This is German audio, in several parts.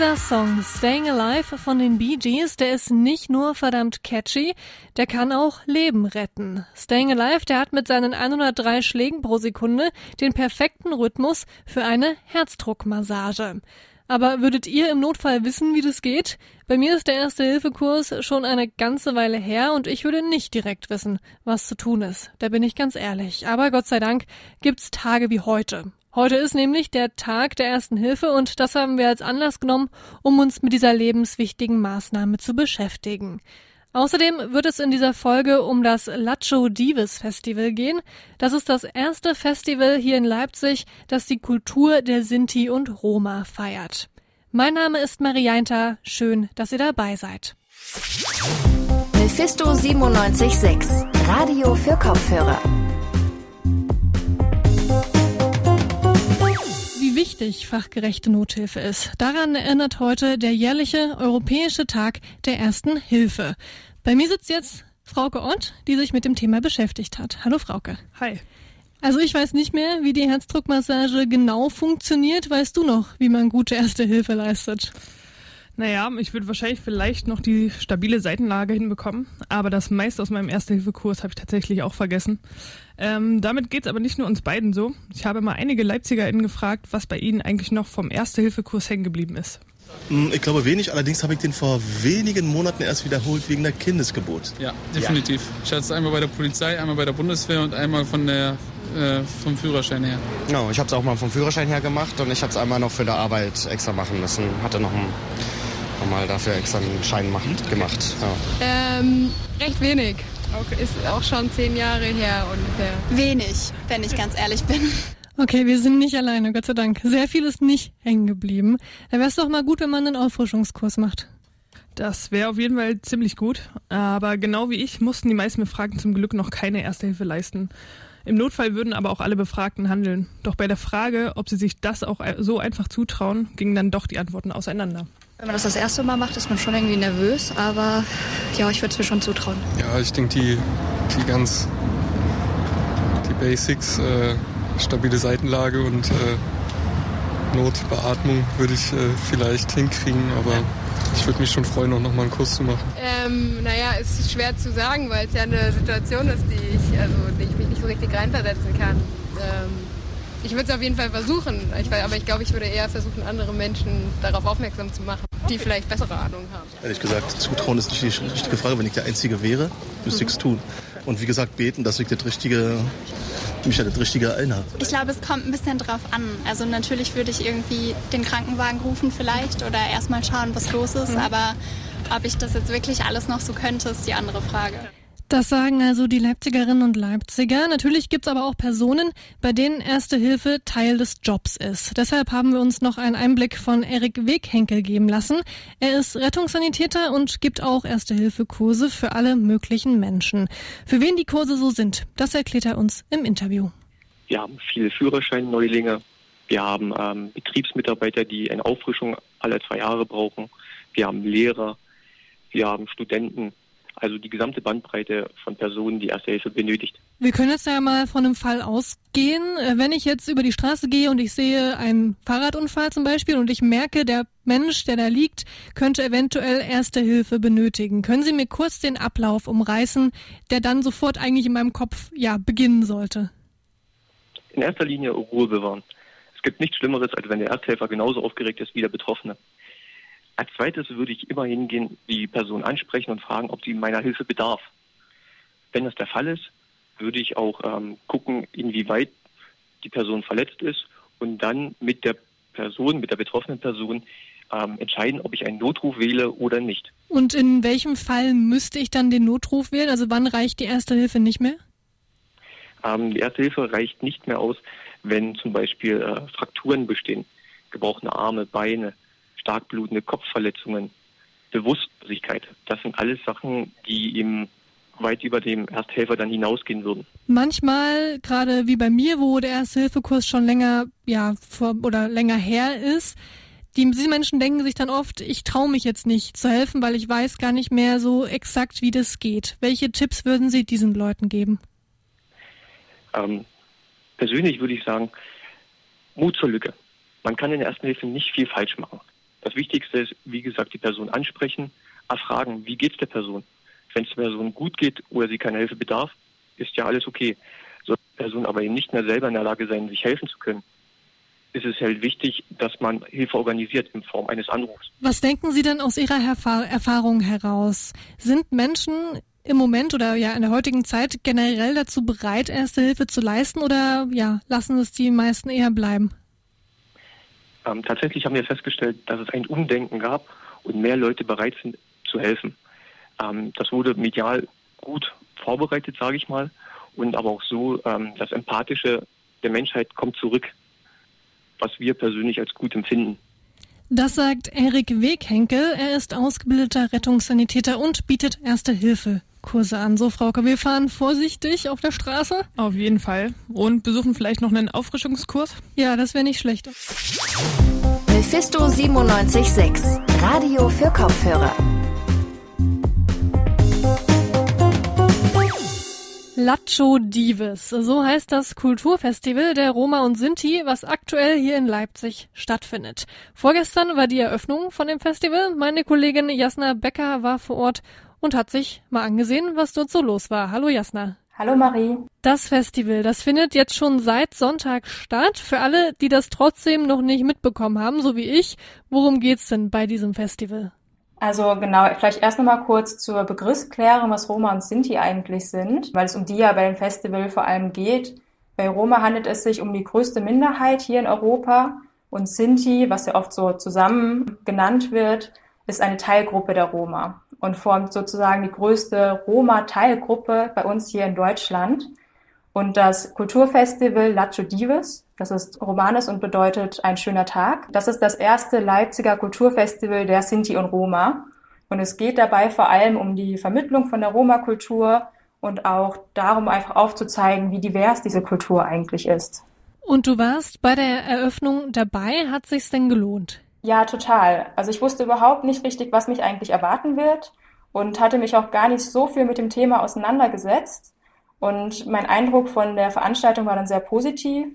Dieser Song Staying Alive von den Bee Gees, der ist nicht nur verdammt catchy, der kann auch Leben retten. Staying Alive, der hat mit seinen 103 Schlägen pro Sekunde den perfekten Rhythmus für eine Herzdruckmassage. Aber würdet ihr im Notfall wissen, wie das geht? Bei mir ist der Erste-Hilfe-Kurs schon eine ganze Weile her und ich würde nicht direkt wissen, was zu tun ist. Da bin ich ganz ehrlich. Aber Gott sei Dank gibt's Tage wie heute. Heute ist nämlich der Tag der ersten Hilfe und das haben wir als Anlass genommen, um uns mit dieser lebenswichtigen Maßnahme zu beschäftigen. Außerdem wird es in dieser Folge um das Lacho Dives Festival gehen. Das ist das erste Festival hier in Leipzig, das die Kultur der Sinti und Roma feiert. Mein Name ist Marianta. Schön, dass ihr dabei seid. Mephisto 976, Radio für Kopfhörer. Wichtig fachgerechte Nothilfe ist. Daran erinnert heute der jährliche Europäische Tag der Ersten Hilfe. Bei mir sitzt jetzt Frauke Ott, die sich mit dem Thema beschäftigt hat. Hallo Frauke. Hi. Also ich weiß nicht mehr, wie die Herzdruckmassage genau funktioniert. Weißt du noch, wie man gute Erste Hilfe leistet? Naja, ich würde wahrscheinlich vielleicht noch die stabile Seitenlage hinbekommen, aber das meiste aus meinem Erste-Hilfe-Kurs habe ich tatsächlich auch vergessen. Ähm, damit geht's aber nicht nur uns beiden so. Ich habe mal einige LeipzigerInnen gefragt, was bei ihnen eigentlich noch vom Erste-Hilfe-Kurs hängen geblieben ist. Hm, ich glaube wenig, allerdings habe ich den vor wenigen Monaten erst wiederholt wegen der Kindesgeburt. Ja, definitiv. Ja. Ich hatte es einmal bei der Polizei, einmal bei der Bundeswehr und einmal von der, äh, vom Führerschein her. Genau, ich habe es auch mal vom Führerschein her gemacht und ich habe es einmal noch für die Arbeit extra machen müssen. Hatte noch ein mal dafür extra einen Schein macht, gemacht. Ja. Ähm, recht wenig. Okay. Ist auch schon zehn Jahre her ungefähr. Wenig, wenn ich ganz ehrlich bin. Okay, wir sind nicht alleine, Gott sei Dank. Sehr viel ist nicht hängen geblieben. Da wäre es doch mal gut, wenn man einen Auffrischungskurs macht. Das wäre auf jeden Fall ziemlich gut. Aber genau wie ich mussten die meisten Befragten zum Glück noch keine Erste Hilfe leisten. Im Notfall würden aber auch alle Befragten handeln. Doch bei der Frage, ob sie sich das auch so einfach zutrauen, gingen dann doch die Antworten auseinander. Wenn man das das erste Mal macht, ist man schon irgendwie nervös, aber ja, ich würde es mir schon zutrauen. Ja, ich denke, die, die ganz, die Basics, äh, stabile Seitenlage und äh, Notbeatmung würde ich äh, vielleicht hinkriegen, aber ich würde mich schon freuen, auch nochmal einen Kurs zu machen. Ähm, naja, es ist schwer zu sagen, weil es ja eine Situation ist, die ich, also, die ich mich richtig reinversetzen kann. Ähm, ich würde es auf jeden Fall versuchen, ich, aber ich glaube, ich würde eher versuchen, andere Menschen darauf aufmerksam zu machen, die vielleicht bessere Ahnung haben. Ehrlich gesagt, Zutrauen ist nicht die richtige Frage. Wenn ich der Einzige wäre, müsste ich es tun. Und wie gesagt, beten, dass ich das richtige, mich ja das richtige erinnere. Ich glaube, es kommt ein bisschen drauf an. Also natürlich würde ich irgendwie den Krankenwagen rufen vielleicht oder erstmal schauen, was los ist. Mhm. Aber ob ich das jetzt wirklich alles noch so könnte, ist die andere Frage. Das sagen also die Leipzigerinnen und Leipziger. Natürlich gibt's aber auch Personen, bei denen Erste Hilfe Teil des Jobs ist. Deshalb haben wir uns noch einen Einblick von Erik Weghenkel geben lassen. Er ist Rettungssanitäter und gibt auch Erste Hilfe Kurse für alle möglichen Menschen. Für wen die Kurse so sind, das erklärt er uns im Interview. Wir haben viele Führerschein-Neulinge. Wir haben ähm, Betriebsmitarbeiter, die eine Auffrischung alle zwei Jahre brauchen. Wir haben Lehrer. Wir haben Studenten also die gesamte Bandbreite von Personen, die Erste Hilfe benötigt. Wir können jetzt ja mal von einem Fall ausgehen. Äh, wenn ich jetzt über die Straße gehe und ich sehe einen Fahrradunfall zum Beispiel und ich merke, der Mensch, der da liegt, könnte eventuell Erste Hilfe benötigen. Können Sie mir kurz den Ablauf umreißen, der dann sofort eigentlich in meinem Kopf ja beginnen sollte? In erster Linie Ruhe bewahren. Es gibt nichts Schlimmeres, als wenn der Ersthelfer genauso aufgeregt ist wie der Betroffene. Als zweites würde ich immer hingehen, die Person ansprechen und fragen, ob sie meiner Hilfe bedarf. Wenn das der Fall ist, würde ich auch ähm, gucken, inwieweit die Person verletzt ist und dann mit der Person, mit der betroffenen Person ähm, entscheiden, ob ich einen Notruf wähle oder nicht. Und in welchem Fall müsste ich dann den Notruf wählen? Also wann reicht die Erste Hilfe nicht mehr? Ähm, die Erste Hilfe reicht nicht mehr aus, wenn zum Beispiel äh, Frakturen bestehen, gebrochene Arme, Beine, stark blutende Kopfverletzungen, Bewusstlosigkeit. Das sind alles Sachen, die ihm weit über dem Ersthelfer dann hinausgehen würden. Manchmal, gerade wie bei mir, wo der Ersthilfekurs schon länger, ja, vor, oder länger her ist, die, diese Menschen denken sich dann oft, ich traue mich jetzt nicht zu helfen, weil ich weiß gar nicht mehr so exakt, wie das geht. Welche Tipps würden Sie diesen Leuten geben? Ähm, persönlich würde ich sagen, Mut zur Lücke. Man kann in der Ersten Hilfe nicht viel falsch machen. Das Wichtigste ist, wie gesagt, die Person ansprechen, erfragen, wie geht es der Person. Wenn es der Person gut geht oder sie keine Hilfe bedarf, ist ja alles okay. Soll die Person aber eben nicht mehr selber in der Lage sein, sich helfen zu können, ist es halt wichtig, dass man Hilfe organisiert in Form eines Anrufs. Was denken Sie denn aus Ihrer Erfahrung heraus? Sind Menschen im Moment oder ja in der heutigen Zeit generell dazu bereit, erste Hilfe zu leisten oder ja, lassen es die meisten eher bleiben? Ähm, tatsächlich haben wir festgestellt, dass es ein Umdenken gab und mehr Leute bereit sind zu helfen. Ähm, das wurde medial gut vorbereitet, sage ich mal, und aber auch so, ähm, das Empathische der Menschheit kommt zurück, was wir persönlich als gut empfinden. Das sagt Erik Weghenkel. Er ist ausgebildeter Rettungssanitäter und bietet Erste Hilfe. Kurse an. So, Frauke, wir fahren vorsichtig auf der Straße. Auf jeden Fall. Und besuchen vielleicht noch einen Auffrischungskurs? Ja, das wäre nicht schlecht. Mephisto 976, Radio für Kopfhörer. Lacho Dives, so heißt das Kulturfestival der Roma und Sinti, was aktuell hier in Leipzig stattfindet. Vorgestern war die Eröffnung von dem Festival. Meine Kollegin Jasna Becker war vor Ort und hat sich mal angesehen, was dort so los war. Hallo Jasna. Hallo Marie. Das Festival, das findet jetzt schon seit Sonntag statt. Für alle, die das trotzdem noch nicht mitbekommen haben, so wie ich, worum geht's denn bei diesem Festival? Also genau, vielleicht erst nochmal kurz zur Begriffsklärung, was Roma und Sinti eigentlich sind, weil es um die ja bei dem Festival vor allem geht. Bei Roma handelt es sich um die größte Minderheit hier in Europa und Sinti, was ja oft so zusammen genannt wird, ist eine Teilgruppe der Roma und formt sozusagen die größte Roma-Teilgruppe bei uns hier in Deutschland. Und das Kulturfestival Lacho Dives, das ist Romanes und bedeutet ein schöner Tag. Das ist das erste Leipziger Kulturfestival der Sinti und Roma. Und es geht dabei vor allem um die Vermittlung von der Roma-Kultur und auch darum, einfach aufzuzeigen, wie divers diese Kultur eigentlich ist. Und du warst bei der Eröffnung dabei. Hat sich's denn gelohnt? Ja, total. Also ich wusste überhaupt nicht richtig, was mich eigentlich erwarten wird und hatte mich auch gar nicht so viel mit dem Thema auseinandergesetzt. Und mein Eindruck von der Veranstaltung war dann sehr positiv.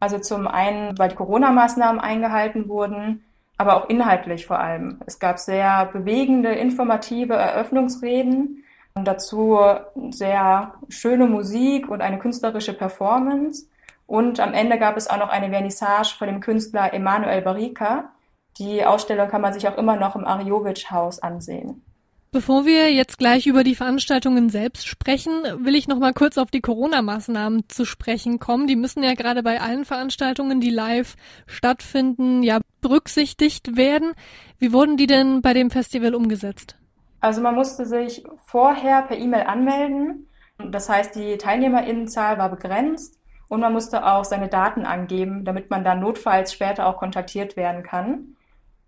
Also zum einen, weil die Corona-Maßnahmen eingehalten wurden, aber auch inhaltlich vor allem. Es gab sehr bewegende, informative Eröffnungsreden und dazu sehr schöne Musik und eine künstlerische Performance. Und am Ende gab es auch noch eine Vernissage von dem Künstler Emanuel Barika. Die Ausstellung kann man sich auch immer noch im Ariovic-Haus ansehen. Bevor wir jetzt gleich über die Veranstaltungen selbst sprechen, will ich noch mal kurz auf die Corona-Maßnahmen zu sprechen kommen. Die müssen ja gerade bei allen Veranstaltungen, die live stattfinden, ja berücksichtigt werden. Wie wurden die denn bei dem Festival umgesetzt? Also man musste sich vorher per E-Mail anmelden. Das heißt, die Teilnehmerinnenzahl war begrenzt und man musste auch seine Daten angeben, damit man dann notfalls später auch kontaktiert werden kann.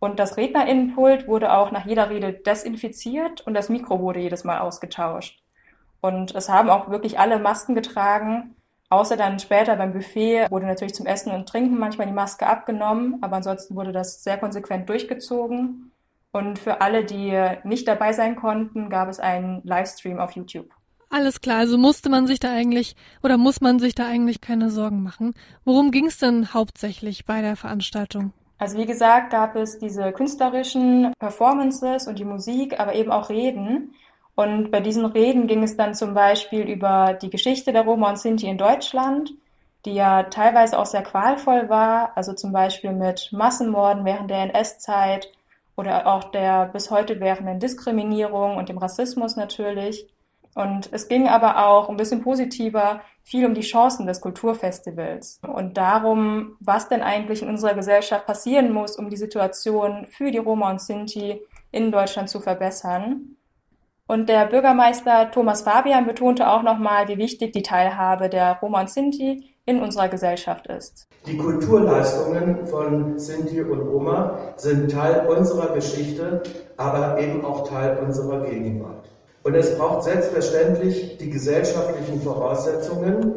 Und das Rednerinnenpult wurde auch nach jeder Rede desinfiziert und das Mikro wurde jedes Mal ausgetauscht. Und es haben auch wirklich alle Masken getragen, außer dann später beim Buffet wurde natürlich zum Essen und Trinken manchmal die Maske abgenommen, aber ansonsten wurde das sehr konsequent durchgezogen. Und für alle, die nicht dabei sein konnten, gab es einen Livestream auf YouTube. Alles klar, also musste man sich da eigentlich oder muss man sich da eigentlich keine Sorgen machen. Worum ging es denn hauptsächlich bei der Veranstaltung? Also wie gesagt, gab es diese künstlerischen Performances und die Musik, aber eben auch Reden. Und bei diesen Reden ging es dann zum Beispiel über die Geschichte der Roma und Sinti in Deutschland, die ja teilweise auch sehr qualvoll war, also zum Beispiel mit Massenmorden während der NS-Zeit oder auch der bis heute währenden Diskriminierung und dem Rassismus natürlich. Und es ging aber auch ein bisschen positiver viel um die Chancen des Kulturfestivals und darum, was denn eigentlich in unserer Gesellschaft passieren muss, um die Situation für die Roma und Sinti in Deutschland zu verbessern. Und der Bürgermeister Thomas Fabian betonte auch nochmal, wie wichtig die Teilhabe der Roma und Sinti in unserer Gesellschaft ist. Die Kulturleistungen von Sinti und Roma sind Teil unserer Geschichte, aber eben auch Teil unserer Gegenwart. Und es braucht selbstverständlich die gesellschaftlichen Voraussetzungen,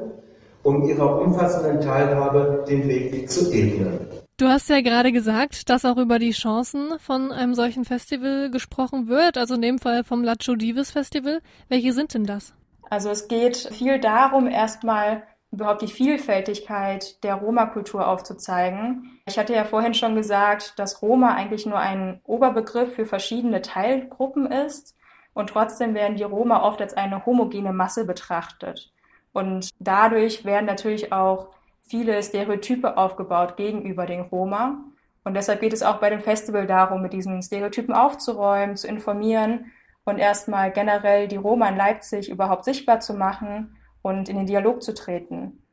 um ihrer umfassenden Teilhabe den Weg zu ebnen. Du hast ja gerade gesagt, dass auch über die Chancen von einem solchen Festival gesprochen wird, also in dem Fall vom Lacho Divis Festival. Welche sind denn das? Also es geht viel darum, erstmal überhaupt die Vielfältigkeit der Roma-Kultur aufzuzeigen. Ich hatte ja vorhin schon gesagt, dass Roma eigentlich nur ein Oberbegriff für verschiedene Teilgruppen ist und trotzdem werden die Roma oft als eine homogene Masse betrachtet. Und dadurch werden natürlich auch viele Stereotype aufgebaut gegenüber den Roma. Und deshalb geht es auch bei dem Festival darum, mit diesen Stereotypen aufzuräumen, zu informieren und erstmal generell die Roma in Leipzig überhaupt sichtbar zu machen und in den Dialog zu treten.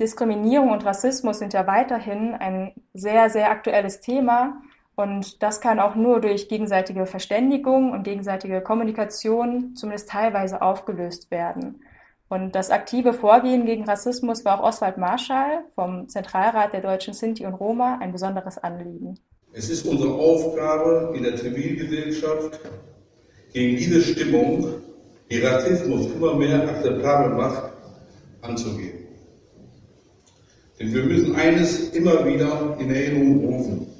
Diskriminierung und Rassismus sind ja weiterhin ein sehr, sehr aktuelles Thema und das kann auch nur durch gegenseitige Verständigung und gegenseitige Kommunikation zumindest teilweise aufgelöst werden. Und das aktive Vorgehen gegen Rassismus war auch Oswald Marschall vom Zentralrat der Deutschen Sinti und Roma ein besonderes Anliegen. Es ist unsere Aufgabe in der Zivilgesellschaft, gegen diese Stimmung, die Rassismus immer mehr akzeptabel macht, anzugehen. Denn wir müssen eines immer wieder in Erinnerung rufen.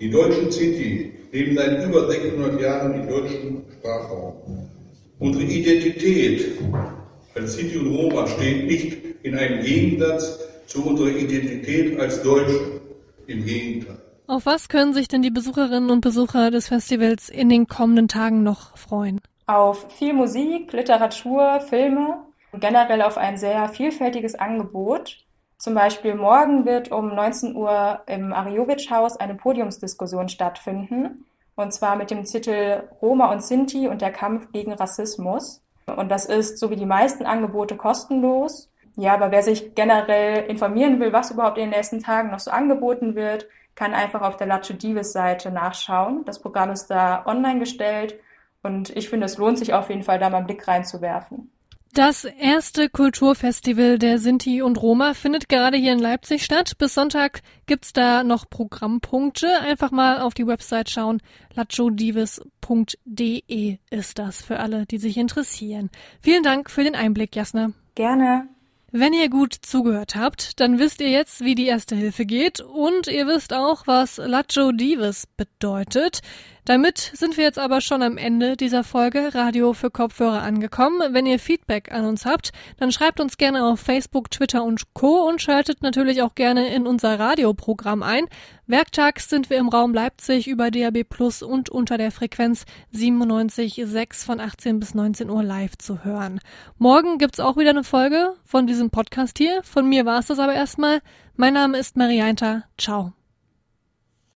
Die deutschen Sinti leben seit über 600 Jahren im deutschen Sprachraum. Unsere Identität als Sinti und Roma steht nicht in einem Gegensatz zu unserer Identität als Deutsche. Im Gegenteil. Auf was können sich denn die Besucherinnen und Besucher des Festivals in den kommenden Tagen noch freuen? Auf viel Musik, Literatur, Filme und generell auf ein sehr vielfältiges Angebot. Zum Beispiel morgen wird um 19 Uhr im Ariovic-Haus eine Podiumsdiskussion stattfinden. Und zwar mit dem Titel Roma und Sinti und der Kampf gegen Rassismus. Und das ist, so wie die meisten Angebote, kostenlos. Ja, aber wer sich generell informieren will, was überhaupt in den nächsten Tagen noch so angeboten wird, kann einfach auf der Lacho Divis Seite nachschauen. Das Programm ist da online gestellt und ich finde, es lohnt sich auf jeden Fall, da mal einen Blick reinzuwerfen. Das erste Kulturfestival der Sinti und Roma findet gerade hier in Leipzig statt. Bis Sonntag gibt's da noch Programmpunkte. Einfach mal auf die Website schauen. lachodivis.de ist das für alle, die sich interessieren. Vielen Dank für den Einblick, Jasna. Gerne. Wenn ihr gut zugehört habt, dann wisst ihr jetzt, wie die Erste Hilfe geht und ihr wisst auch, was Lacho Divis bedeutet. Damit sind wir jetzt aber schon am Ende dieser Folge Radio für Kopfhörer angekommen. Wenn ihr Feedback an uns habt, dann schreibt uns gerne auf Facebook, Twitter und Co. und schaltet natürlich auch gerne in unser Radioprogramm ein. Werktags sind wir im Raum Leipzig über DAB Plus und unter der Frequenz 97,6 von 18 bis 19 Uhr live zu hören. Morgen gibt's auch wieder eine Folge von diesem Podcast hier. Von mir war es das aber erstmal. Mein Name ist Marianta. Ciao.